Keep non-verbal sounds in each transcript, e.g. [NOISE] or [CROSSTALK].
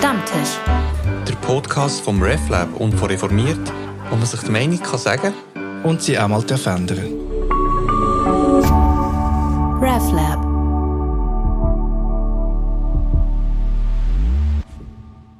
Stammtisch. Der Podcast vom RefLab und von Reformiert, wo man sich die Meinung kann sagen und sie einmal ändern RefLab.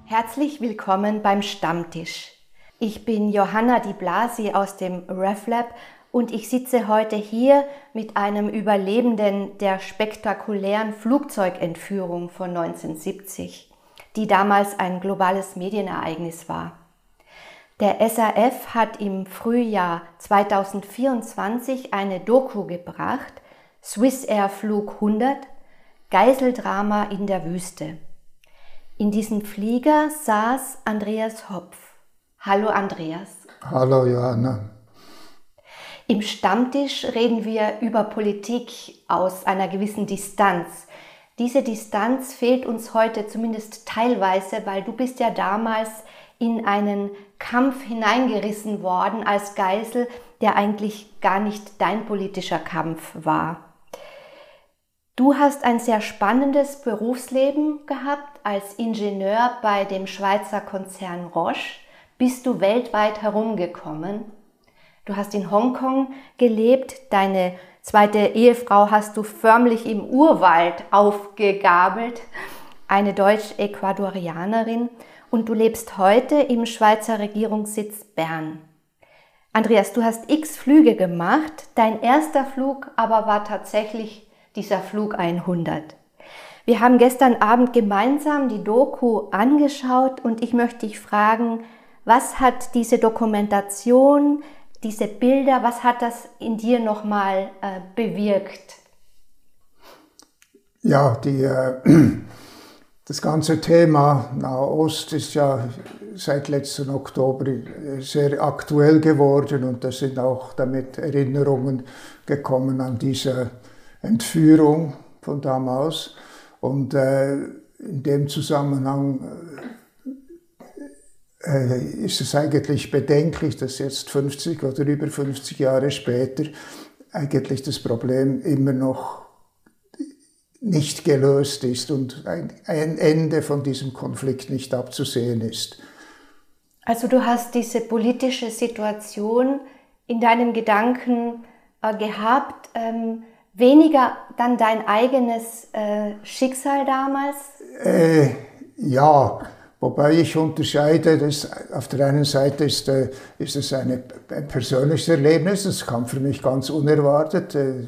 Herzlich willkommen beim Stammtisch. Ich bin Johanna Di Blasi aus dem RefLab und ich sitze heute hier mit einem Überlebenden der spektakulären Flugzeugentführung von 1970, die damals ein globales Medienereignis war. Der SAF hat im Frühjahr 2024 eine Doku gebracht, Swiss Air Flug 100, Geiseldrama in der Wüste. In diesem Flieger saß Andreas Hopf. Hallo Andreas. Hallo Johanna. Im Stammtisch reden wir über Politik aus einer gewissen Distanz. Diese Distanz fehlt uns heute zumindest teilweise, weil du bist ja damals in einen Kampf hineingerissen worden als Geisel, der eigentlich gar nicht dein politischer Kampf war. Du hast ein sehr spannendes Berufsleben gehabt als Ingenieur bei dem Schweizer Konzern Roche. Bist du weltweit herumgekommen Du hast in Hongkong gelebt, deine zweite Ehefrau hast du förmlich im Urwald aufgegabelt, eine Deutsch-Ecuadorianerin, und du lebst heute im Schweizer Regierungssitz Bern. Andreas, du hast x Flüge gemacht, dein erster Flug aber war tatsächlich dieser Flug 100. Wir haben gestern Abend gemeinsam die Doku angeschaut und ich möchte dich fragen, was hat diese Dokumentation diese Bilder, was hat das in dir nochmal äh, bewirkt? Ja, die, äh, [CLEARS THROAT] das ganze Thema Nahost ist ja seit letzten Oktober äh, sehr aktuell geworden und da sind auch damit Erinnerungen gekommen an diese Entführung von damals. Und äh, in dem Zusammenhang äh, ist es eigentlich bedenklich, dass jetzt 50 oder über 50 Jahre später eigentlich das Problem immer noch nicht gelöst ist und ein, ein Ende von diesem Konflikt nicht abzusehen ist. Also du hast diese politische Situation in deinen Gedanken äh, gehabt, ähm, weniger dann dein eigenes äh, Schicksal damals? Äh, ja, Wobei ich unterscheide, dass auf der einen Seite ist, äh, ist es eine, ein persönliches Erlebnis, das kam für mich ganz unerwartet. Äh,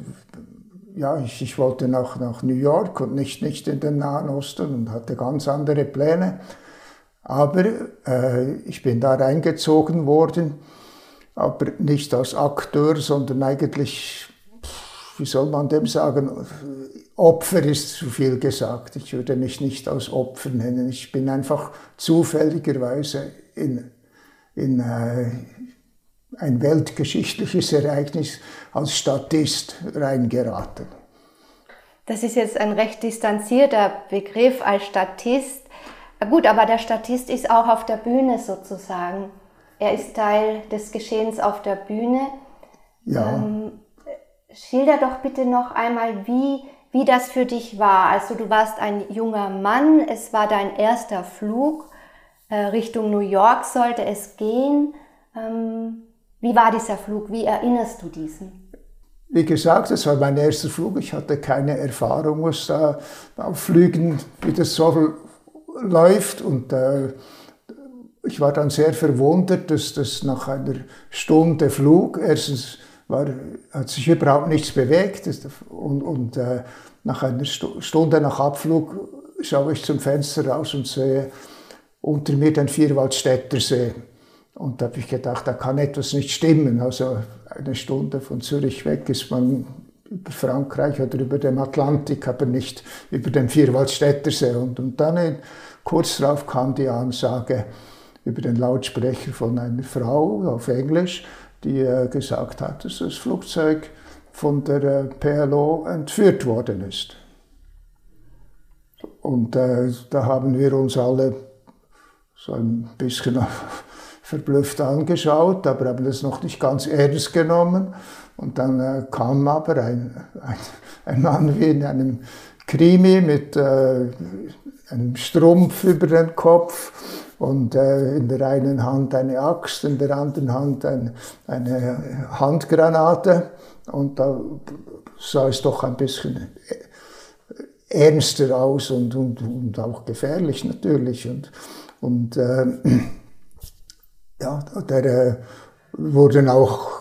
ja, ich, ich wollte nach, nach New York und nicht, nicht in den Nahen Osten und hatte ganz andere Pläne. Aber äh, ich bin da reingezogen worden, aber nicht als Akteur, sondern eigentlich, wie soll man dem sagen, Opfer ist zu viel gesagt. Ich würde mich nicht als Opfer nennen. Ich bin einfach zufälligerweise in, in äh, ein weltgeschichtliches Ereignis als Statist reingeraten. Das ist jetzt ein recht distanzierter Begriff als Statist. Gut, aber der Statist ist auch auf der Bühne sozusagen. Er ist Teil des Geschehens auf der Bühne. Ja. Ähm, schilder doch bitte noch einmal, wie wie das für dich war. Also du warst ein junger Mann, es war dein erster Flug, äh, Richtung New York sollte es gehen. Ähm, wie war dieser Flug? Wie erinnerst du diesen? Wie gesagt, es war mein erster Flug. Ich hatte keine Erfahrung, was da auf Flügen, wie das so läuft. Und äh, ich war dann sehr verwundert, dass das nach einer Stunde Flug erstens war, hat sich überhaupt nichts bewegt. Und, und äh, nach einer Stunde nach Abflug schaue ich zum Fenster raus und sehe unter mir den Vierwaldstätter See. Und da habe ich gedacht, da kann etwas nicht stimmen. Also eine Stunde von Zürich weg ist man über Frankreich oder über dem Atlantik, aber nicht über den Vierwaldstätter See. Und, und dann kurz darauf kam die Ansage über den Lautsprecher von einer Frau auf Englisch, die äh, gesagt hat, dass das Flugzeug von der äh, PLO entführt worden ist. Und äh, da haben wir uns alle so ein bisschen [LAUGHS] verblüfft angeschaut, aber haben das noch nicht ganz ernst genommen. Und dann äh, kam aber ein, ein, ein, Mann wie in einem Krimi mit äh, einem Strumpf über den Kopf und äh, in der einen Hand eine Axt, in der anderen Hand ein, eine Handgranate. Und da sah es doch ein bisschen ernster aus und, und, und auch gefährlich natürlich. Und, und äh, [CLEARS THROAT] ja, der äh, wurden auch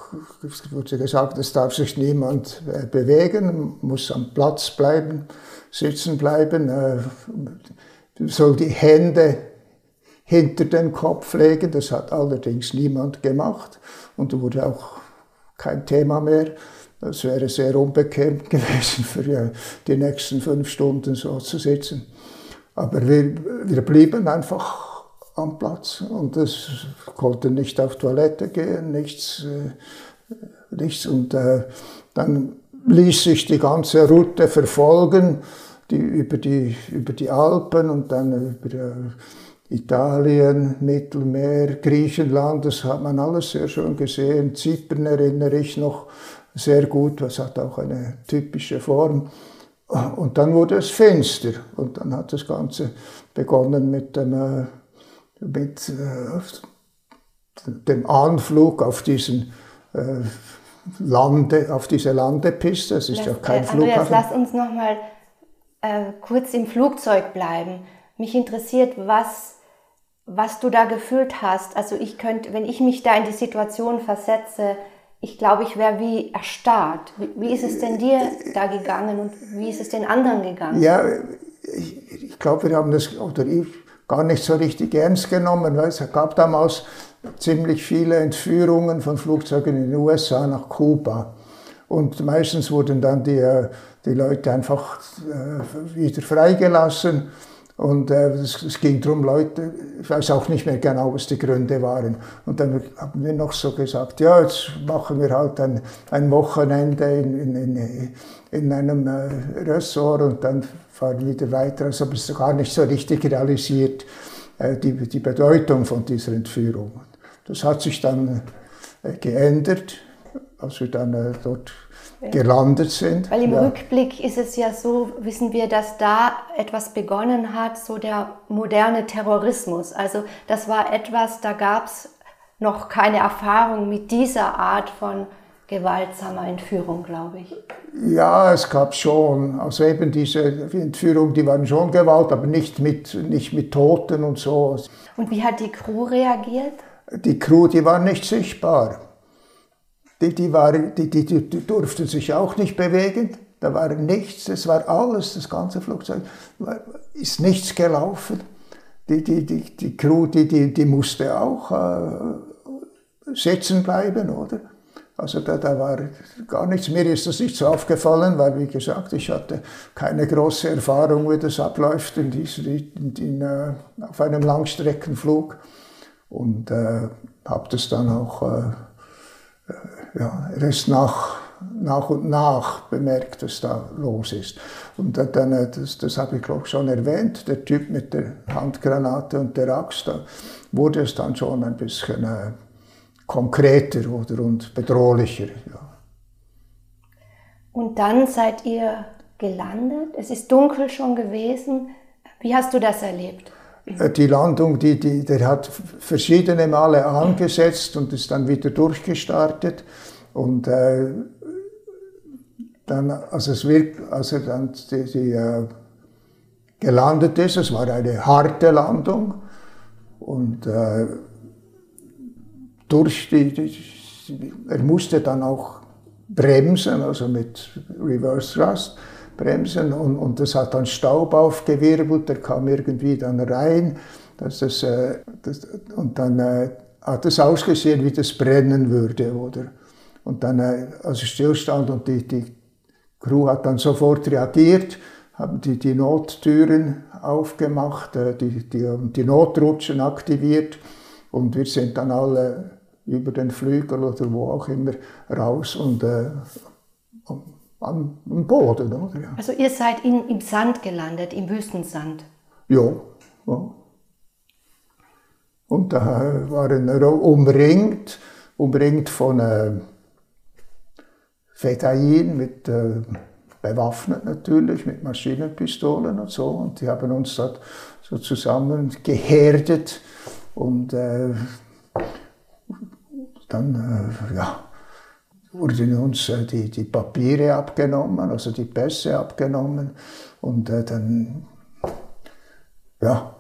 wurde gesagt, es darf sich niemand äh, bewegen, muss am Platz bleiben, sitzen bleiben, äh, soll die Hände hinter den Kopf legen. Das hat allerdings niemand gemacht und wurde auch kein Thema mehr. Das wäre sehr unbequem [LAUGHS] gewesen für die nächsten fünf Stunden so zu sitzen. Aber wir, wir blieben einfach am Platz und es konnten nicht auf Toilette gehen, nichts, äh, nichts. Und äh, dann ließ sich die ganze Route verfolgen, die, über, die, über die Alpen und dann über äh, Italien, Mittelmeer, Griechenland, das hat man alles sehr schön gesehen. Zypern erinnere ich noch sehr gut, das hat auch eine typische Form. Und dann wurde es finster und dann hat das Ganze begonnen mit dem, äh, mit, äh, dem Anflug auf diesen äh, Lande, auf diese Landepiste. Es ist lass, ja kein äh, Flughafen. Andreas, lass uns noch mal äh, kurz im Flugzeug bleiben. Mich interessiert, was, was du da gefühlt hast. Also ich könnte, wenn ich mich da in die Situation versetze, ich glaube, ich wäre wie erstarrt. Wie, wie, ist es denn dir da gegangen und wie ist es den anderen gegangen? Ja, ich, ich glaube, wir haben das, oder ich, gar nicht so richtig ernst genommen, weil es gab damals ziemlich viele Entführungen von Flugzeugen in den USA nach Kuba. Und meistens wurden dann die, äh, die Leute einfach äh, wieder freigelassen und äh, es, es, ging darum, Leute, ich weiß auch nicht mehr genau, was die Gründe waren. Und dann haben wir noch so gesagt, ja, jetzt machen wir halt ein, ein Wochenende in, in, in, in einem äh, Ressort und dann fahren wir wieder weiter. Also habe es gar nicht so richtig realisiert, äh, die, die Bedeutung von dieser Entführung. Das hat sich dann äh, geändert, als wir dann äh, dort gelandet sind. Weil im ja. Rückblick ist es ja so, wissen wir, dass da etwas begonnen hat, so der moderne Terrorismus. Also das war etwas, da gab es noch keine Erfahrung mit dieser Art von gewaltsamer Entführung, glaube ich. Ja, es gab schon. Also eben diese Entführung, die waren schon Gewalt, aber nicht mit, nicht mit Toten und so. Und wie hat die Crew reagiert? Die Crew, die war nicht sichtbar. Die, die, war, die, die, die durften sich auch nicht bewegen. Da war nichts, es war alles, das ganze Flugzeug, war, ist nichts gelaufen. Die, die, die, die Crew, die, die, die musste auch äh, sitzen bleiben, oder? Also da, da war gar nichts. Mir ist das nicht so aufgefallen, weil, wie gesagt, ich hatte keine große Erfahrung, wie das abläuft in dieser, in, in, uh, auf einem Langstreckenflug. Und äh, habe das dann auch äh, ja, erst nach, nach und nach bemerkt, was da los ist. Und dann, das, das habe ich glaube schon erwähnt, der Typ mit der Handgranate und der Axt, da wurde es dann schon ein bisschen äh, konkreter oder, und bedrohlicher. Ja. Und dann seid ihr gelandet, es ist dunkel schon gewesen. Wie hast du das erlebt? Äh, die Landung, die, die, der hat verschiedene Male angesetzt und ist dann wieder durchgestartet. Und äh, dann, als, es wird, als er dann die, die, äh, gelandet ist, es war eine harte Landung und äh, durch die, die, er musste dann auch bremsen, also mit Reverse Thrust bremsen und, und das hat dann Staub aufgewirbelt, der kam irgendwie dann rein dass das, äh, das, und dann äh, hat es ausgesehen, wie das brennen würde, oder? Und dann, äh, als es stillstand und die, die Crew hat dann sofort reagiert, haben die, die Nottüren aufgemacht, die, die, die Notrutschen aktiviert und wir sind dann alle über den Flügel oder wo auch immer raus und äh, am, am Boden. Oder? Ja. Also ihr seid in, im Sand gelandet, im Wüstensand? Ja. ja. Und da waren wir umringt, umringt von äh, Fedayeen mit äh, bewaffnet natürlich mit Maschinenpistolen und so. Und die haben uns dort so zusammen geherdet und äh, dann, äh, ja, wurden uns äh, die, die Papiere abgenommen, also die Pässe abgenommen und äh, dann, ja,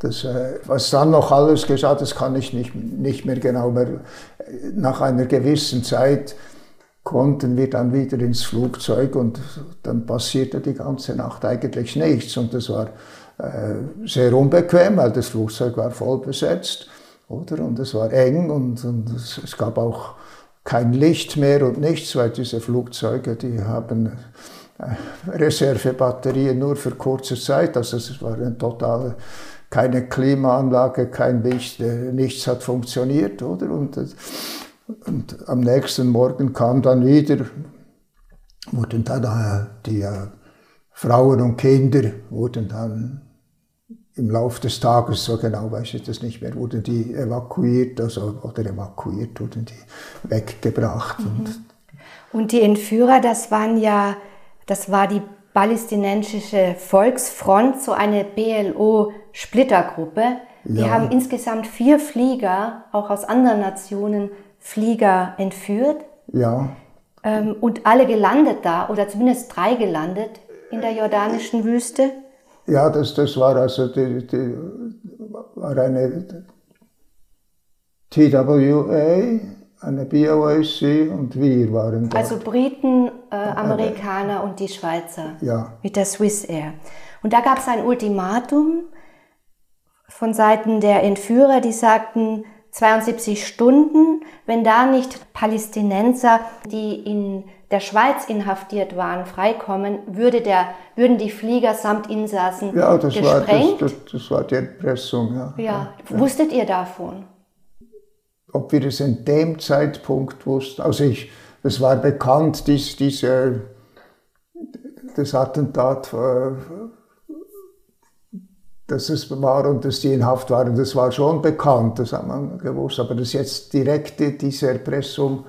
das, äh, was dann noch alles geschah, das kann ich nicht, nicht mehr genau mehr. Nach einer gewissen Zeit konnten wir dann wieder ins Flugzeug und dann passierte die ganze Nacht eigentlich nichts. Und das war äh, sehr unbequem, weil das Flugzeug war voll besetzt, oder? Und es war eng und, und es, es, gab auch kein Licht mehr und nichts, weil diese Flugzeuge, die haben äh, Reservebatterien nur für kurze Zeit, also es war eine totale keine Klimaanlage, kein Licht, äh, nichts hat funktioniert, oder? Und, und am nächsten Morgen kam dann wieder, wurden dann äh, die äh, Frauen und Kinder wurden dann im Laufe des Tages, so genau weiß ich das nicht mehr, wurden die evakuiert, also, oder evakuiert, wurden die weggebracht. Mhm. Und, und die Entführer, das waren ja, das war die palästinensische Volksfront, so eine BLO-Splittergruppe. Die ja. haben insgesamt vier Flieger, auch aus anderen Nationen, Flieger entführt. Ja. Ähm, und alle gelandet da, oder zumindest drei gelandet in der jordanischen Wüste. Ja, das, das war also die, die war eine TWA, eine BOAC und wir waren dort. Also Briten, äh, Amerikaner und die Schweizer. Ja. Mit der Swiss Air. Und da gab es ein Ultimatum von Seiten der Entführer, die sagten 72 Stunden, wenn da nicht Palästinenser, die in der Schweiz inhaftiert waren, freikommen, würde der, würden die Flieger samt Insassen ja, das gesprengt. War, das, das, das war die Erpressung, ja. ja. ja. Wusstet ihr davon? ob wir es in dem Zeitpunkt wussten. Also ich, es war bekannt, dies, diese, das Attentat, äh, dass es war und dass die in Haft waren, das war schon bekannt, das hat man gewusst. Aber dass jetzt direkte diese Erpressung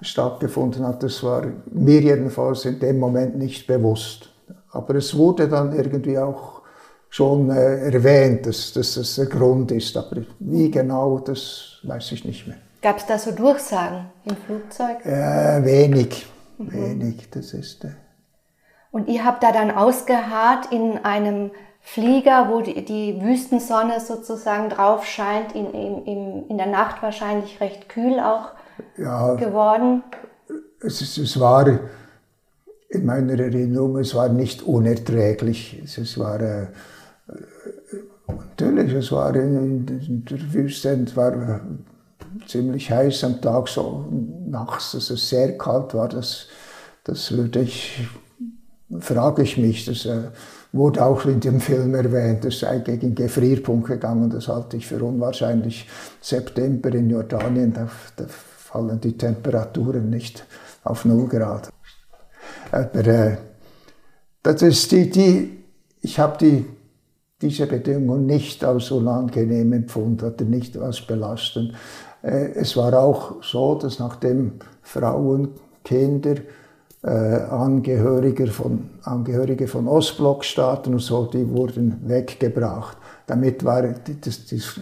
stattgefunden hat, das war mir jedenfalls in dem Moment nicht bewusst. Aber es wurde dann irgendwie auch schon äh, erwähnt, dass, dass das der Grund ist. Aber wie genau, das weiß ich nicht mehr. Gab es da so Durchsagen im Flugzeug? Äh, wenig, mhm. wenig, das ist. Äh Und ihr habt da dann ausgeharrt in einem Flieger, wo die, die Wüstensonne sozusagen drauf scheint, in, in, in der Nacht wahrscheinlich recht kühl auch ja, geworden? Es, es war in meiner Erinnerung, es war nicht unerträglich. Es, es war äh, Natürlich, es war in, in der Wüste, es war ziemlich heiß am Tag, so nachts, dass es sehr kalt war. Das, das würde ich, frage ich mich, das äh, wurde auch in dem Film erwähnt, es sei gegen Gefrierpunkt gegangen, das halte ich für unwahrscheinlich. September in Jordanien, da, da fallen die Temperaturen nicht auf 0 Grad. Aber äh, das ist die, die ich habe die diese Bedingungen nicht als unangenehm empfunden oder nicht als belastend. Äh, es war auch so, dass nachdem Frauen, Kinder, äh, Angehörige von, Angehörige von Ostblockstaaten und so, die wurden weggebracht. Damit war das, das,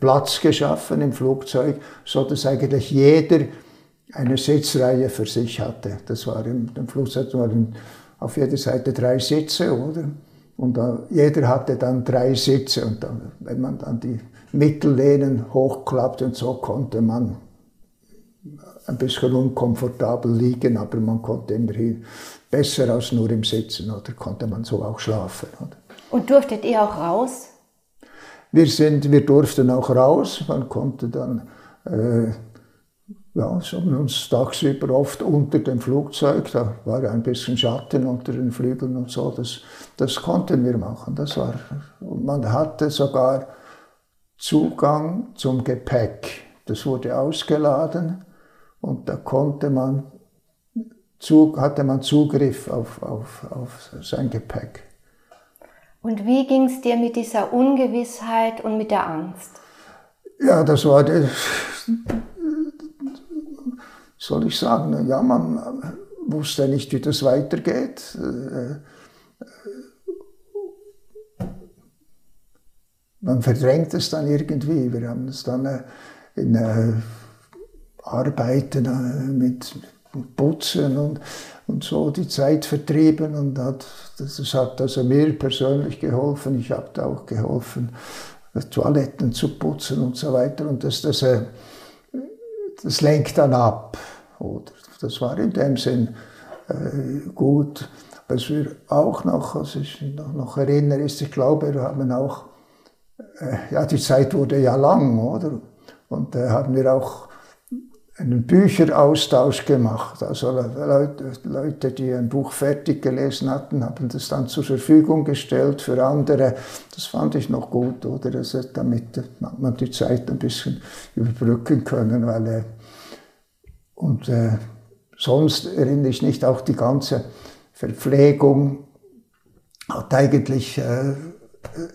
Platz geschaffen im Flugzeug, so dass eigentlich jeder eine Sitzreihe für sich hatte. Das war im, im Flugzeug waren auf jeder Seite drei Sitze, oder? Und da, jeder hatte dann drei Sitze und dann, wenn man dann die Mittellehnen hochklappt und so konnte man ein bisschen unkomfortabel liegen, aber man konnte immerhin besser als nur im Sitzen oder konnte man so auch schlafen. Oder? Und durftet ihr auch raus? Wir, sind, wir durften auch raus, man konnte dann äh, ja, so haben uns tagsüber oft unter dem Flugzeug, da war ein bisschen Schatten unter den Flügeln und so, das, das konnten wir machen. Das war, man hatte sogar Zugang zum Gepäck. Das wurde ausgeladen und da konnte man, hatte man Zugriff auf, auf, auf sein Gepäck. Und wie ging es dir mit dieser Ungewissheit und mit der Angst? Ja, das war soll ich sagen, ja, man wusste nicht, wie das weitergeht. Man verdrängt es dann irgendwie. Wir haben es dann äh, in äh, Arbeiten äh, mit Putzen und, und so die Zeit vertrieben und hat, das hat also mir persönlich geholfen. Ich habe da auch geholfen, Toiletten zu putzen und so weiter. Und das, das, äh, das lenkt dann ab. Oder? Das war in dem Sinn äh, gut. Was wir auch noch, was ich noch, noch erinnere, ist, ich glaube, wir haben auch, äh, ja, die Zeit wurde ja lang, oder? Und da haben wir auch einen Bücheraustausch gemacht. Also Leute, die ein Buch fertig gelesen hatten, haben das dann zur Verfügung gestellt für andere. Das fand ich noch gut, oder? Also damit man die Zeit ein bisschen überbrücken können, weil äh, und äh, sonst erinnere ich nicht auch die ganze Verpflegung hat eigentlich äh,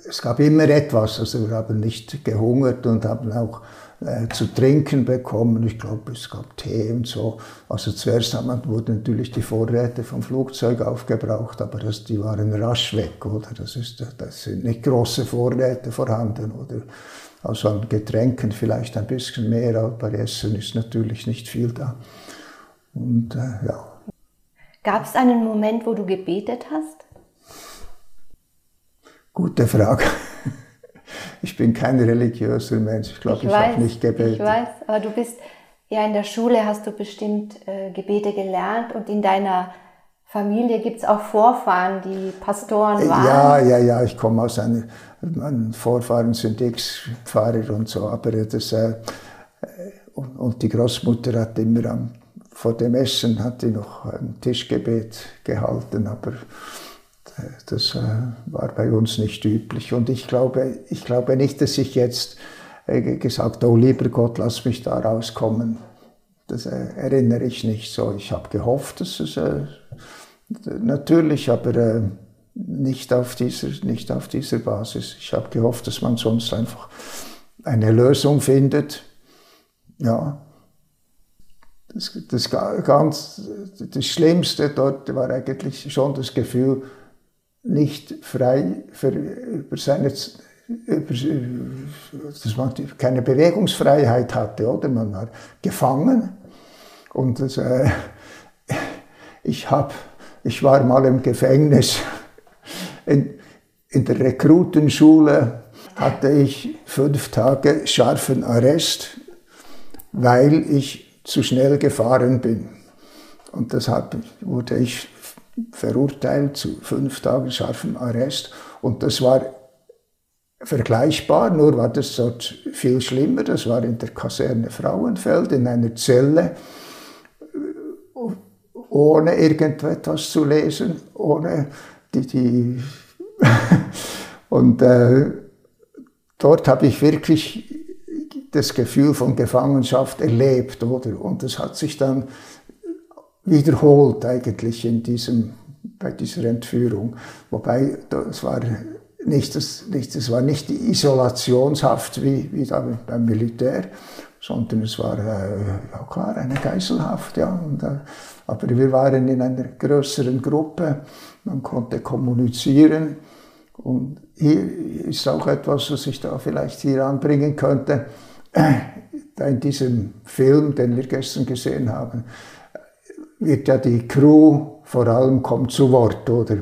es gab immer etwas, also wir haben nicht gehungert und haben auch äh, zu trinken bekommen. Ich glaube, es gab Tee und so. Also zuerst man, wurden natürlich die Vorräte vom Flugzeug aufgebraucht, aber das, die waren rasch weg, oder? Das, ist, das sind nicht große Vorräte vorhanden, oder? Also an Getränken vielleicht ein bisschen mehr, aber bei Essen ist natürlich nicht viel da. Und äh, ja. Gab es einen Moment, wo du gebetet hast? Gute Frage. [LAUGHS] Ich bin kein religiöser Mensch. Ich glaube, ich, ich habe nicht gebetet. Ich weiß, aber du bist ja in der Schule, hast du bestimmt äh, Gebete gelernt und in deiner Familie gibt es auch Vorfahren, die Pastoren waren. Ja, ja, ja, ich komme aus einer, meine Vorfahren sind Ex-Pfarrer und so, aber das, äh, und, und, die Großmutter hat immer am, vor dem Essen hat die noch ein Tischgebet gehalten, aber das äh, war bei uns nicht üblich. Und ich glaube, ich glaube nicht, dass ich jetzt äh, gesagt oh lieber Gott, lass mich da rauskommen. Das äh, erinnere ich nicht so. Ich habe gehofft, dass es natürlich, aber nicht auf dieser, nicht auf dieser Basis. Ich habe gehofft, dass man sonst einfach eine Lösung findet. Ja, das, das, ganz, das Schlimmste dort war eigentlich schon das Gefühl, nicht frei für, über seine, über, dass man keine Bewegungsfreiheit hatte, oder? Man war gefangen. Und das, äh, ich, hab, ich war mal im Gefängnis. In, in der Rekrutenschule hatte ich fünf Tage scharfen Arrest, weil ich zu schnell gefahren bin. Und deshalb wurde ich verurteilt zu fünf Tagen scharfem Arrest. Und das war vergleichbar, nur war das dort viel schlimmer. Das war in der Kaserne Frauenfeld, in einer Zelle, ohne irgendetwas zu lesen, ohne die. die [LAUGHS] und äh, dort habe ich wirklich das Gefühl von Gefangenschaft erlebt, oder? Und das hat sich dann wiederholt eigentlich in diesem, bei dieser Entführung. Wobei das war nicht, das, nicht, das war nicht die Isolationshaft wie, wie da beim Militär, sondern es war äh, ja klar eine Geiselhaft. Ja. Und, äh, aber wir waren in einer größeren Gruppe, man konnte kommunizieren. Und hier ist auch etwas, was ich da vielleicht hier anbringen könnte. In diesem Film, den wir gestern gesehen haben, wird ja die Crew vor allem kommt zu Wort, oder?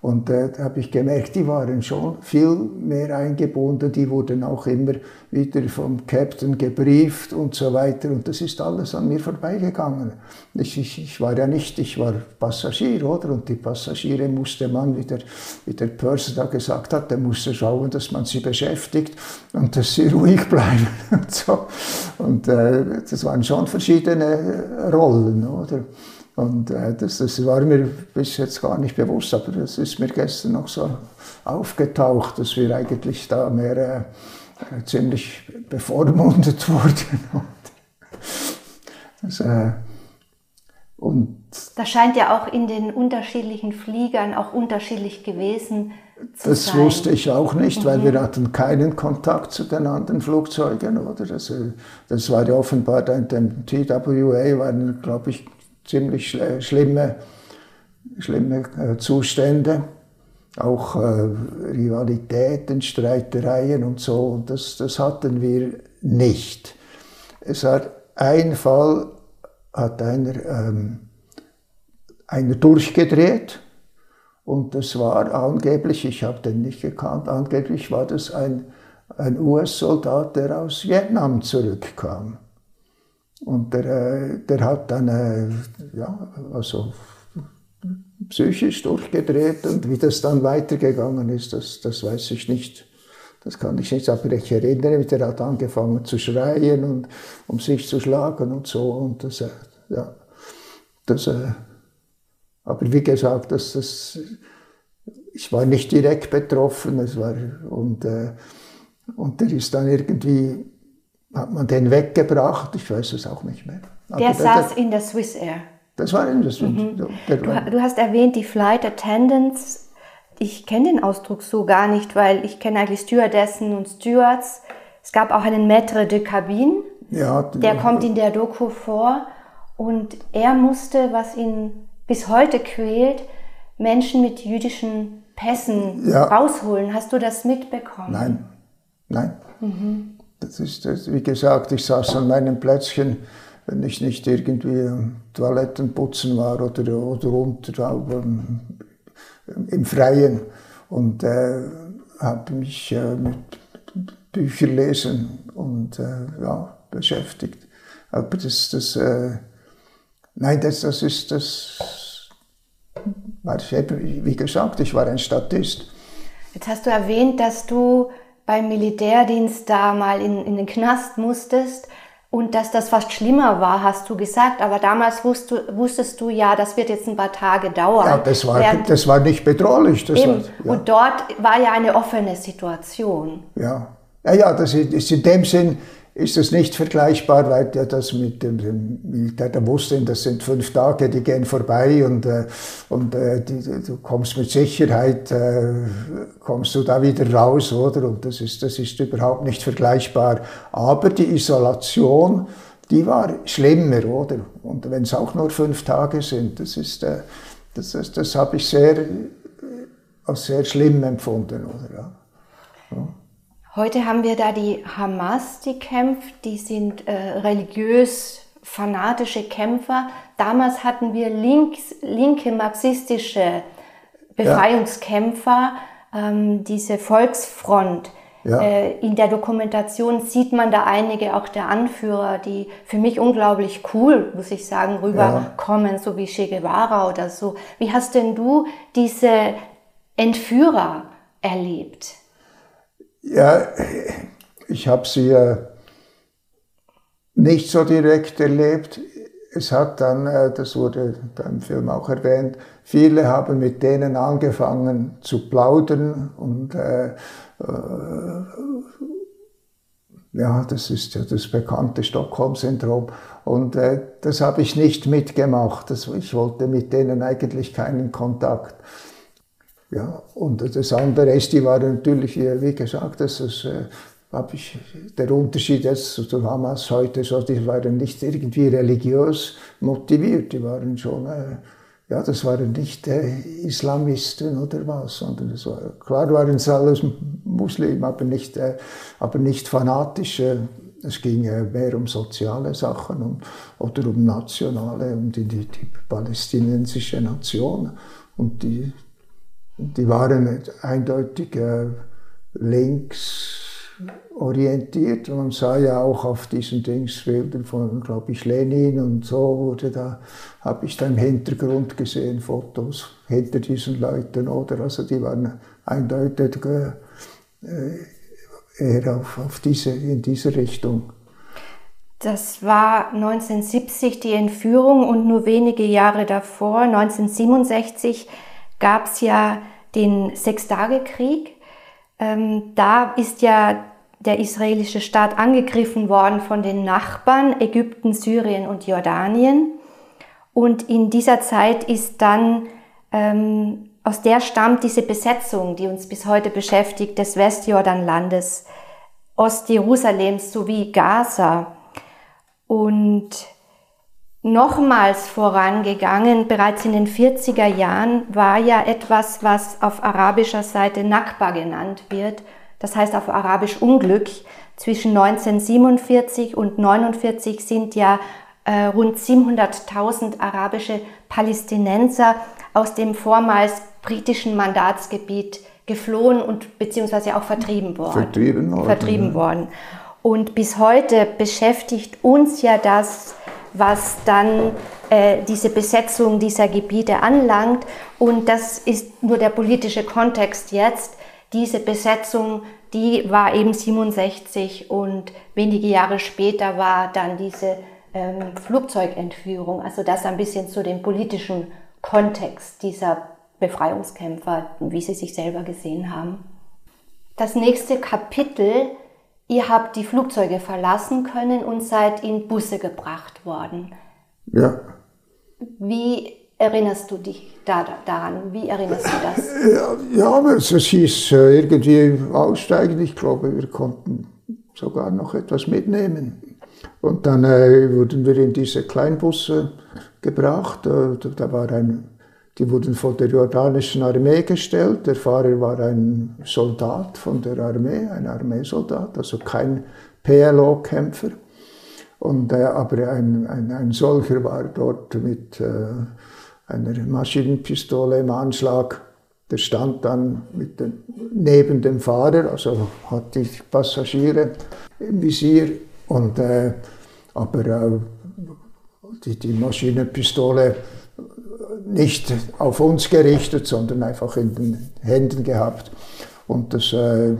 Und äh, da habe ich gemerkt, die waren schon viel mehr eingebunden, die wurden auch immer wieder vom Captain gebrieft und so weiter. Und das ist alles an mir vorbeigegangen. Ich, ich, ich war ja nicht, ich war Passagier, oder? Und die Passagiere musste man, wie der, wie der Purser da gesagt hat, der musste schauen, dass man sie beschäftigt und dass sie [LAUGHS] ruhig bleiben und so. Und äh, das waren schon verschiedene Rollen, oder? Und äh, das, das war mir bis jetzt gar nicht bewusst, aber das ist mir gestern noch so aufgetaucht, dass wir eigentlich da mehr äh, ziemlich bevormundet [LAUGHS] wurden. das, äh, und das scheint ja auch in den unterschiedlichen Fliegern auch unterschiedlich gewesen zu das sein. wusste ich auch nicht, mhm. weil wir hatten keinen Kontakt zu den anderen Flugzeugen. Oder? Das, das war ja offenbar, in dem TWA waren, glaube ich, ziemlich schlimme, schlimme äh, Zustände. Auch äh, Rivalitäten, Streitereien und so. Und das, das hatten wir nicht. Es hat ein Fall, hat einer, ähm, einer durchgedreht. Und das war angeblich, ich habe den nicht gekannt, angeblich war das ein, ein US-Soldat, der aus Vietnam zurückkam. Und der, äh, der hat dann, äh, ja, also psychisch durchgedreht und wie das dann weitergegangen ist, das, das weiß ich nicht. Das kann ich nicht, aber ich erinnere mich, der hat angefangen zu schreien und um sich zu schlagen und so. Und das, äh, ja, das, aber wie gesagt, das, das, ich war nicht direkt betroffen, es war, und, und der ist dann irgendwie hat man den weggebracht? Ich weiß es auch nicht mehr. Aber der saß in der Swiss Air. Das war in der Swiss mhm. du, du, hast erwähnt, die Flight Attendants. Ich kenne den Ausdruck so gar nicht, weil ich kenne eigentlich Stewardessen und Stewards. Es gab auch einen Maître de Cabine. Ja, der kommt in der Doku vor. Und er musste, was ihn bis heute quält, Menschen mit jüdischen Pässen ja. rausholen. Hast du das mitbekommen? Nein, nein. Mhm. Das ist, das, wie gesagt, ich saß an meinem Plätzchen, wenn ich nicht irgendwie Toiletten putzen war oder, oder unter, ähm, im Freien und äh, habe mich äh, mit Büchern lesen und äh, ja, beschäftigt. Aber das, das äh, nein, das, das ist, das war wie gesagt, ich war ein Statist. Jetzt hast du erwähnt, dass du beim Militärdienst da mal in, in den Knast musstest und dass das fast schlimmer war, hast du gesagt. Aber damals wusst du, wusstest du ja, das wird jetzt ein paar Tage dauern. Ja, das war, das war nicht bedrohlich. Das war, ja. Und dort war ja eine offene Situation. Ja, ja, ja das ist in dem Sinn ist das nicht vergleichbar, weil der das mit dem, Militär, der wusste, das sind fünf Tage, die gehen vorbei und, äh, und äh, die, du kommst mit Sicherheit, äh, kommst du da wieder raus, oder? Und das ist, das ist überhaupt nicht vergleichbar. Aber die Isolation, die war schlimmer, oder? Und wenn es auch nur fünf Tage sind, das ist, das, das, das habe ich sehr, als sehr schlimm empfunden, oder? Ja. Heute haben wir da die Hamas, die kämpft, die sind äh, religiös fanatische Kämpfer. Damals hatten wir links, linke marxistische Befreiungskämpfer, ja. ähm, diese Volksfront. Ja. Äh, in der Dokumentation sieht man da einige, auch der Anführer, die für mich unglaublich cool, muss ich sagen, rüberkommen, ja. so wie Che Guevara oder so. Wie hast denn du diese Entführer erlebt? Ja, ich habe sie ja nicht so direkt erlebt. Es hat dann, äh, das wurde beim Film auch erwähnt, viele haben mit denen angefangen zu plaudern und äh, äh, ja, das ist ja das bekannte Stockholm-Syndrom. Und äh, das habe ich nicht mitgemacht. Das, ich wollte mit denen eigentlich keinen Kontakt. Ja, und das andere ist, die waren natürlich, wie gesagt, das ist, äh, habe ich, der Unterschied jetzt zu Hamas heute, so, die waren nicht irgendwie religiös motiviert, die waren schon, äh, ja, das waren nicht äh, Islamisten oder was, sondern das war, klar waren es alles Muslim, aber nicht, äh, aber nicht fanatisch. Es ging äh, mehr um soziale Sachen um, oder um nationale, um die, die, die palästinensische Nation. Und die, die waren eindeutig äh, links orientiert. Man sah ja auch auf diesen Dingsbildern von, glaube ich, Lenin und so wurde da, habe ich da im Hintergrund gesehen, Fotos hinter diesen Leuten, oder? Also die waren eindeutig äh, eher auf, auf diese, in diese Richtung. Das war 1970 die Entführung und nur wenige Jahre davor, 1967, gab es ja den Sechstagekrieg. Ähm, da ist ja der israelische Staat angegriffen worden von den Nachbarn Ägypten, Syrien und Jordanien. Und in dieser Zeit ist dann, ähm, aus der stammt diese Besetzung, die uns bis heute beschäftigt, des Westjordanlandes, Ostjerusalems sowie Gaza. Und nochmals vorangegangen. Bereits in den 40er Jahren war ja etwas, was auf arabischer Seite Nakba genannt wird, das heißt auf Arabisch Unglück. Zwischen 1947 und 1949 sind ja äh, rund 700.000 arabische Palästinenser aus dem vormals britischen Mandatsgebiet geflohen und beziehungsweise auch vertrieben worden. Vertrieben worden. Vertrieben worden. Und bis heute beschäftigt uns ja das, was dann äh, diese Besetzung dieser Gebiete anlangt. Und das ist nur der politische Kontext jetzt. Diese Besetzung, die war eben 67 und wenige Jahre später war dann diese ähm, Flugzeugentführung. Also das ein bisschen zu dem politischen Kontext dieser Befreiungskämpfer, wie sie sich selber gesehen haben. Das nächste Kapitel, ihr habt die Flugzeuge verlassen können und seid in Busse gebracht worden. Ja. Wie erinnerst du dich da, daran? Wie erinnerst du das? Ja, ja es hieß äh, irgendwie aussteigen. Ich glaube, wir konnten sogar noch etwas mitnehmen. Und dann äh, wurden wir in diese Kleinbusse gebracht. Äh, da war ein, die wurden von der jordanischen Armee gestellt. Der Fahrer war ein Soldat von der Armee, ein Armeesoldat, also kein PLO-Kämpfer. Äh, aber ein, ein, ein solcher war dort mit äh, einer Maschinenpistole im Anschlag. Der stand dann dem, neben dem Fahrer, also hat die Passagiere im Visier. Und, äh, aber äh, die, die Maschinenpistole nicht auf uns gerichtet, sondern einfach in den Händen gehabt. Und, das, äh,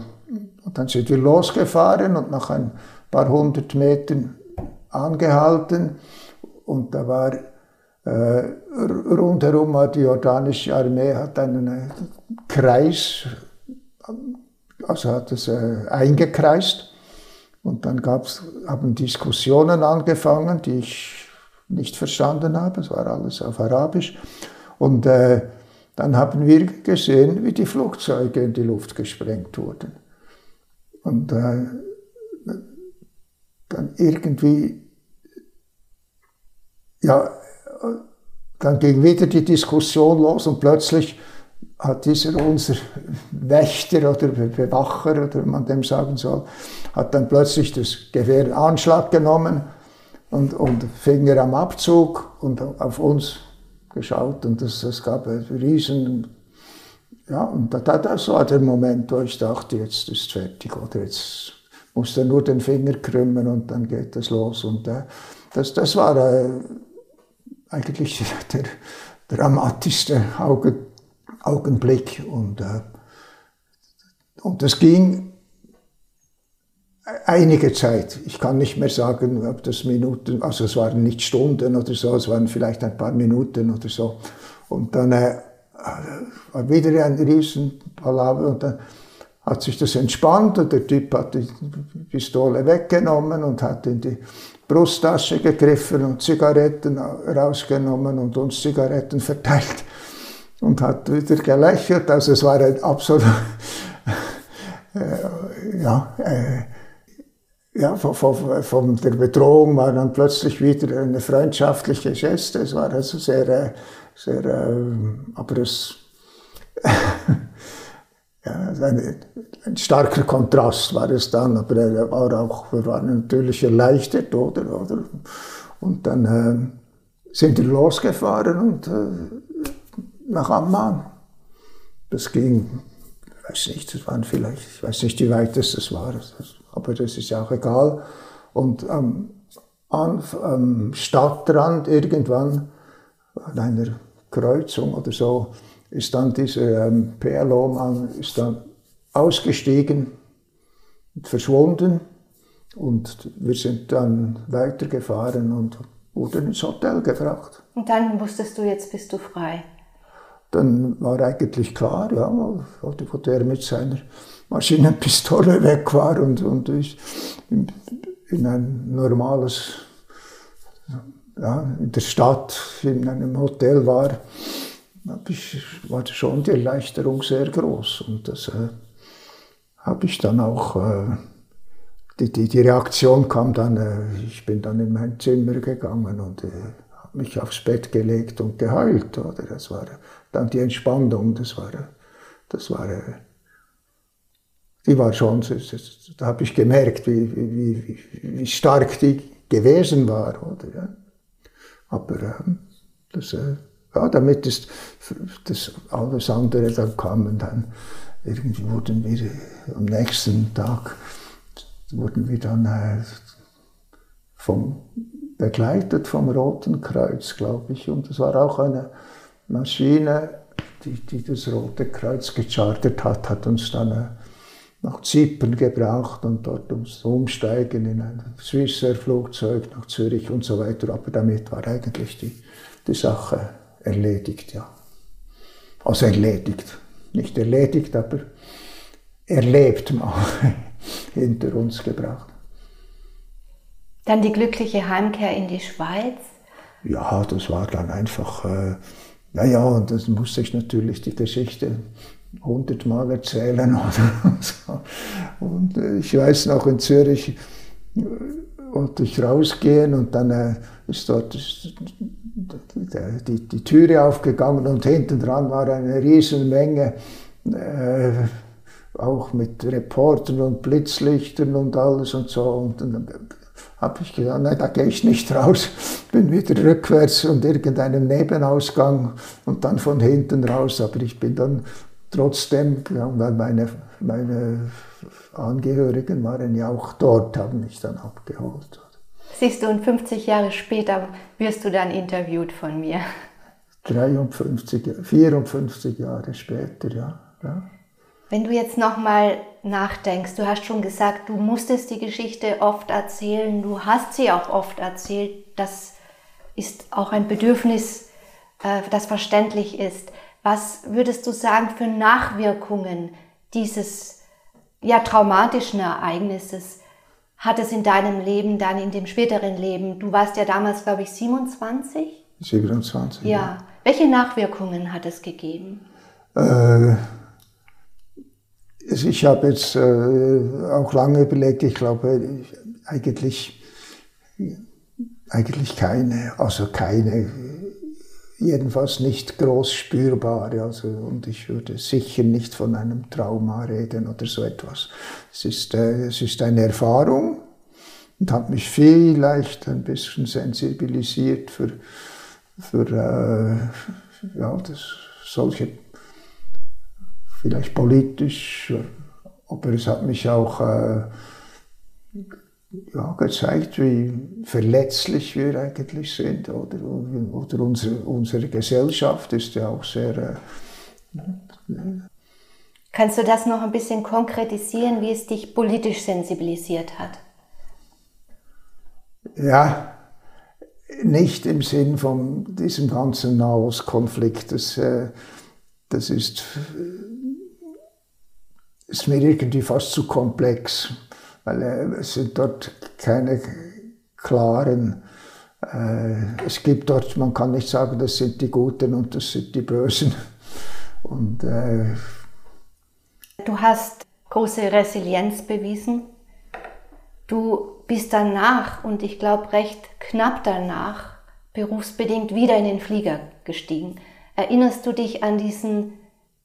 und dann sind wir losgefahren und nach ein paar hundert Metern angehalten. Und da war äh, rundherum war die jordanische Armee hat einen äh, Kreis, also hat es äh, eingekreist. Und dann gab's, haben Diskussionen angefangen, die ich nicht verstanden habe. Es war alles auf Arabisch. Und äh, dann haben wir gesehen, wie die Flugzeuge in die Luft gesprengt wurden. Und äh, dann irgendwie, ja, dann ging wieder die Diskussion los und plötzlich hat dieser unser Wächter oder Bewacher oder man dem sagen soll, hat dann plötzlich das Gewehr in Anschlag genommen und, und Finger am Abzug und auf uns geschaut. Und das, das gab einen riesen, ja, und da, das war der Moment, wo ich dachte, jetzt ist es fertig oder? Jetzt muss er nur den Finger krümmen und dann geht das los. Und äh, das, das war äh, eigentlich [LAUGHS] der dramatischste Augen, Augenblick. Und, äh, und das ging einige Zeit. Ich kann nicht mehr sagen, ob das Minuten, also es waren nicht Stunden oder so, es waren vielleicht ein paar Minuten oder so. Und dann äh, war wieder ein riesen Palaver und dann hat sich das entspannt und der Typ hat die Pistole weggenommen und hat in die Brusttasche gegriffen und Zigaretten rausgenommen und uns Zigaretten verteilt und hat wieder gelächelt. Also es war ein absolut, [LAUGHS] äh, ja, äh, ja, von, von, von, der Bedrohung war dann plötzlich wieder eine freundschaftliche Geste. Es war also sehr, äh, sehr, äh, aber es, [LAUGHS] ja, ein, ein, starker Kontrast war es dann, aber er war auch, wir waren natürlich erleichtert, oder? oder? Und dann äh, sind wir losgefahren und äh, nach Amman. Das ging, ich weiß nicht, das waren vielleicht, ich weiß nicht, wie weit das, das war, aber das ist ja auch egal. Und am, am, Stadtrand irgendwann an einer Kreuzung oder so, ist dann dieser ähm, PLO-Mann ist dann ausgestiegen und verschwunden und wir sind dann weitergefahren und wurden ins Hotel gebracht. Und dann wusstest du, jetzt bist du frei? Dann war eigentlich klar, ja, wo der mit seiner Maschinenpistole [LAUGHS] weg war und, und ich in ein normales, ja, in der Stadt, in einem Hotel war, ich, war schon die Erleichterung sehr groß. Und das äh, habe ich dann auch, äh, die, die, die, Reaktion kam dann, äh, ich bin dann in mein Zimmer gegangen und äh, mich aufs Bett gelegt und geheult, oder? Das war dann die Entspannung, das war, das war, die war schon, da habe ich gemerkt, wie, wie, wie, stark die gewesen war, oder? Ja. Aber ähm, das, äh, ja, damit ist das alles andere dann kam und dann irgendwie wurden wir am nächsten Tag wurden wir dann äh, vom, begleitet vom Roten Kreuz, glaube ich. Und es war auch eine Maschine, die, die das Rote Kreuz gechartert hat, hat uns dann äh, nach Zypern gebraucht und dort ums Umsteigen in ein Swissair Flugzeug nach Zürich und so weiter. Aber damit war eigentlich die, die Sache erledigt, ja. Also erledigt. Nicht erledigt, aber erlebt mal [LAUGHS] hinter uns gebracht. Dann die glückliche Heimkehr in die Schweiz? Ja, das war dann einfach, äh, naja, und das musste ich natürlich die Geschichte hundertmal erzählen. [LAUGHS] Oder so. Und ich weiß noch, in Zürich äh, wollte ich rausgehen und dann äh, ist dort die, die Türe aufgegangen und hinten dran war eine riesen Menge äh, auch mit Reportern und Blitzlichtern und alles und so. Und dann habe ich gesagt, nein, da gehe ich nicht raus. Bin wieder rückwärts und irgendeinen Nebenausgang und dann von hinten raus. Aber ich bin dann trotzdem, weil meine, meine Angehörigen waren ja auch dort, haben mich dann abgeholt. Siehst du, und 50 Jahre später wirst du dann interviewt von mir. 53, 54 Jahre später, ja. ja. Wenn du jetzt nochmal nachdenkst, du hast schon gesagt, du musstest die Geschichte oft erzählen, du hast sie auch oft erzählt, das ist auch ein Bedürfnis, äh, das verständlich ist. Was würdest du sagen für Nachwirkungen dieses ja, traumatischen Ereignisses hat es in deinem Leben, dann in dem späteren Leben? Du warst ja damals, glaube ich, 27? 27. Ja. ja. Welche Nachwirkungen hat es gegeben? Äh also ich habe jetzt äh, auch lange überlegt, ich glaube eigentlich, eigentlich keine, also keine, jedenfalls nicht groß spürbare. Also, und ich würde sicher nicht von einem Trauma reden oder so etwas. Es ist, äh, es ist eine Erfahrung und hat mich vielleicht ein bisschen sensibilisiert für, für äh, ja, das, solche vielleicht politisch, aber es hat mich auch äh, ja, gezeigt, wie verletzlich wir eigentlich sind. Oder, oder unsere, unsere Gesellschaft ist ja auch sehr. Äh, Kannst du das noch ein bisschen konkretisieren, wie es dich politisch sensibilisiert hat? Ja, nicht im Sinn von diesem ganzen Nahostkonflikt. Das, äh, das ist ist mir irgendwie fast zu komplex, weil äh, es sind dort keine klaren, äh, es gibt dort, man kann nicht sagen, das sind die Guten und das sind die Bösen. Und, äh, du hast große Resilienz bewiesen. Du bist danach, und ich glaube recht knapp danach, berufsbedingt wieder in den Flieger gestiegen. Erinnerst du dich an diesen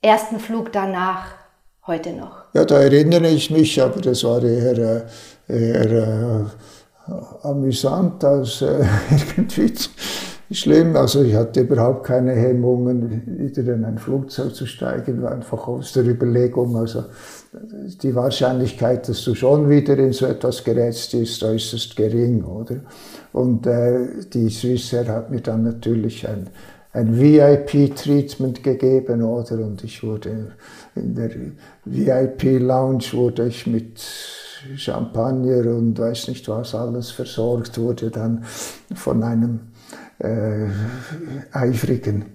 ersten Flug danach? Heute noch? Ja, da erinnere ich mich, aber das war eher, eher äh, amüsant als äh, [LAUGHS] irgendwie schlimm. Also ich hatte überhaupt keine Hemmungen, wieder in ein Flugzeug zu steigen, einfach aus der Überlegung, also die Wahrscheinlichkeit, dass du schon wieder in so etwas gerätst, ist äußerst gering, oder? Und äh, die Swissair hat mir dann natürlich ein ein VIP-Treatment gegeben, oder? Und ich wurde in der VIP-Lounge wurde ich mit Champagner und weiß nicht was alles versorgt, wurde dann von einem äh, eifrigen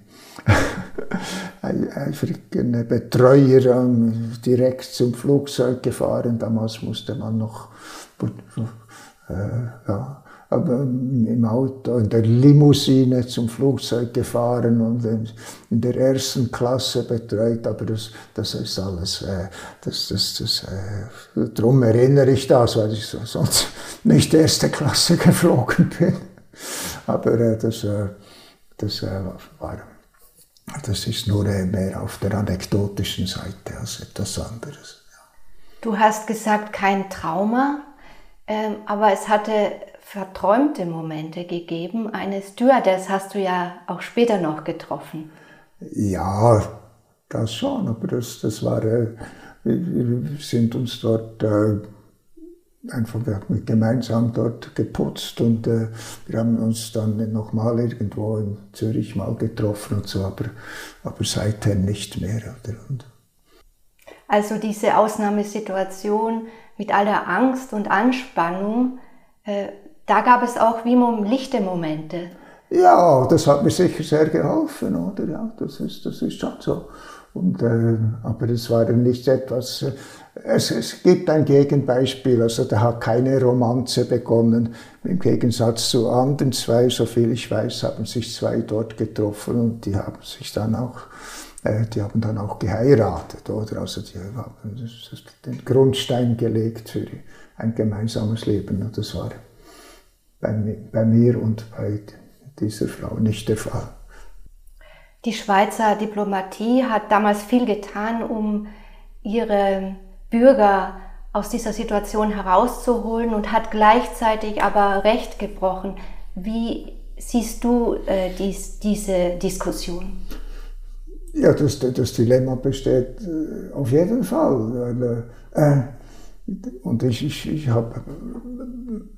[LAUGHS] eifrigen Betreuer ähm, direkt zum Flugzeug gefahren. Damals musste man noch äh, ja, aber im Auto, in der Limousine zum Flugzeug gefahren und in der ersten Klasse betreut, aber das, das ist alles, äh, das, das, das, äh, darum erinnere ich das, weil ich sonst nicht erste Klasse [LAUGHS] geflogen bin. Aber äh, das, äh, das äh, war, das ist nur äh, mehr auf der anekdotischen Seite als etwas anderes. Du hast gesagt, kein Trauma, ähm, aber es hatte verträumte Momente gegeben. Eine Stewardess hast du ja auch später noch getroffen. Ja, das schon, aber das, das war, äh, wir sind uns dort äh, einfach wir haben gemeinsam dort geputzt und äh, wir haben uns dann nochmal irgendwo in Zürich mal getroffen und so, aber, aber seither nicht mehr. Also diese Ausnahmesituation mit aller Angst und Anspannung, äh, da gab es auch wie lichte Momente. Ja, das hat mir sicher sehr geholfen, oder? Ja, das ist, das ist schon so. Und, äh, aber es war nicht etwas, äh, es, es gibt ein Gegenbeispiel, also da hat keine Romanze begonnen. Im Gegensatz zu anderen zwei, soviel ich weiß, haben sich zwei dort getroffen und die haben sich dann auch, äh, die haben dann auch geheiratet, oder? Also die haben den Grundstein gelegt für ein gemeinsames Leben. Und das war bei, bei mir und bei dieser Frau nicht der Fall. Die Schweizer Diplomatie hat damals viel getan, um ihre Bürger aus dieser Situation herauszuholen und hat gleichzeitig aber Recht gebrochen. Wie siehst du äh, dies, diese Diskussion? Ja, das, das Dilemma besteht äh, auf jeden Fall. Weil, äh, und ich, ich, ich habe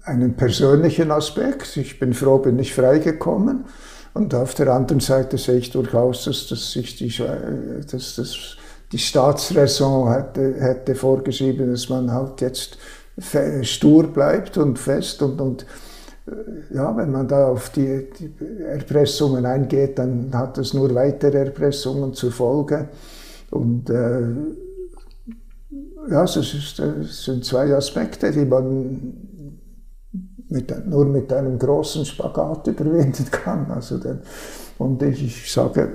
einen persönlichen Aspekt. Ich bin froh, bin ich freigekommen. Und auf der anderen Seite sehe ich durchaus, dass, dass sich die, dass, dass die Staatsräson hätte, hätte vorgeschrieben, dass man halt jetzt stur bleibt und fest und, und äh, ja, wenn man da auf die, die, Erpressungen eingeht, dann hat das nur weitere Erpressungen zur Folge. Und äh, ja, das, ist, das sind zwei Aspekte, die man mit, nur mit einem großen Spagat [LAUGHS] überwinden kann. Also dann, und ich, ich sage,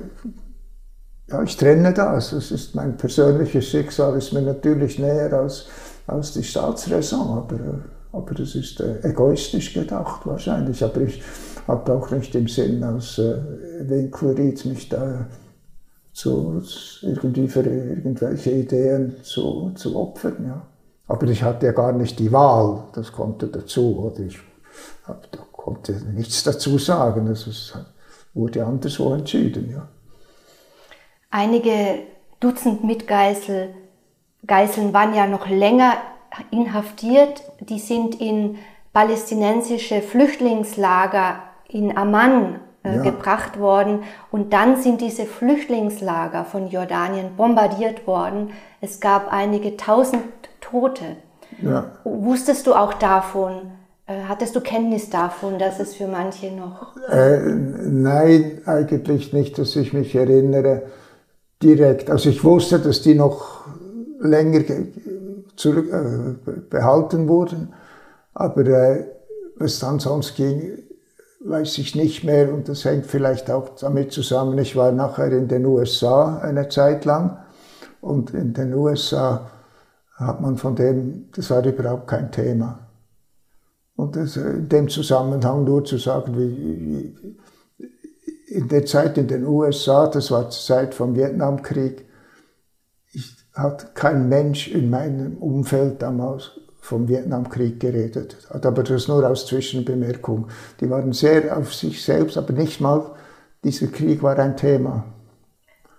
ja, ich trenne das. Es ist mein persönliches Schicksal, ist mir natürlich näher als, als die Staatsräson, aber, aber das ist äh, egoistisch gedacht wahrscheinlich. Aber ich habe auch nicht im Sinn, aus äh, Winkelried mich da zu, irgendwie für irgendwelche Ideen zu, zu opfern. Ja. Aber ich hatte ja gar nicht die Wahl, das kommt dazu. Oder ich da konnte nichts dazu sagen, ist, wurde anderswo entschieden. Ja. Einige Dutzend Mitgeißel, Geiseln waren ja noch länger inhaftiert. Die sind in palästinensische Flüchtlingslager in Amman ja. gebracht worden. Und dann sind diese Flüchtlingslager von Jordanien bombardiert worden. Es gab einige tausend Tote. Ja. Wusstest du auch davon? Äh, hattest du Kenntnis davon, dass es für manche noch. Äh, nein, eigentlich nicht, dass ich mich erinnere direkt. Also ich wusste, dass die noch länger zurück, äh, behalten wurden, aber äh, was dann sonst ging, weiß ich nicht mehr und das hängt vielleicht auch damit zusammen. Ich war nachher in den USA eine Zeit lang und in den USA hat man von dem, das war überhaupt kein Thema. Und das, in dem Zusammenhang nur zu sagen, wie, in der Zeit in den USA, das war zur Zeit vom Vietnamkrieg, ich, hat kein Mensch in meinem Umfeld damals vom Vietnamkrieg geredet. Aber das nur aus Zwischenbemerkung. Die waren sehr auf sich selbst, aber nicht mal dieser Krieg war ein Thema.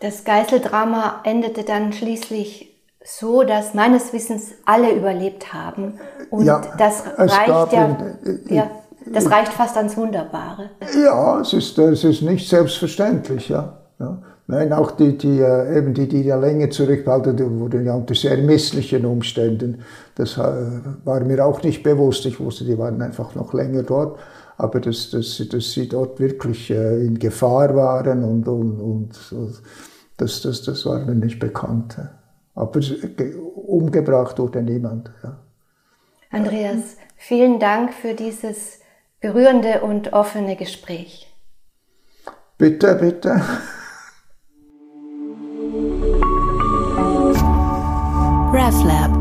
Das Geiseldrama endete dann schließlich so, dass meines Wissens alle überlebt haben. Und ja, das reicht ja, in, in, ja, das reicht fast ans Wunderbare. Ja, es ist, es ist nicht selbstverständlich, ja. ja. Nein, auch die, die, äh, eben die, die ja länger zurückgehalten wurden ja unter sehr misslichen Umständen. Das äh, war mir auch nicht bewusst. Ich wusste, die waren einfach noch länger dort. Aber dass, dass, dass sie dort wirklich äh, in Gefahr waren und, und, und das, das, das war mir nicht bekannt. Aber umgebracht wurde niemand. Ja. Andreas, vielen Dank für dieses berührende und offene Gespräch. Bitte, bitte. RefLab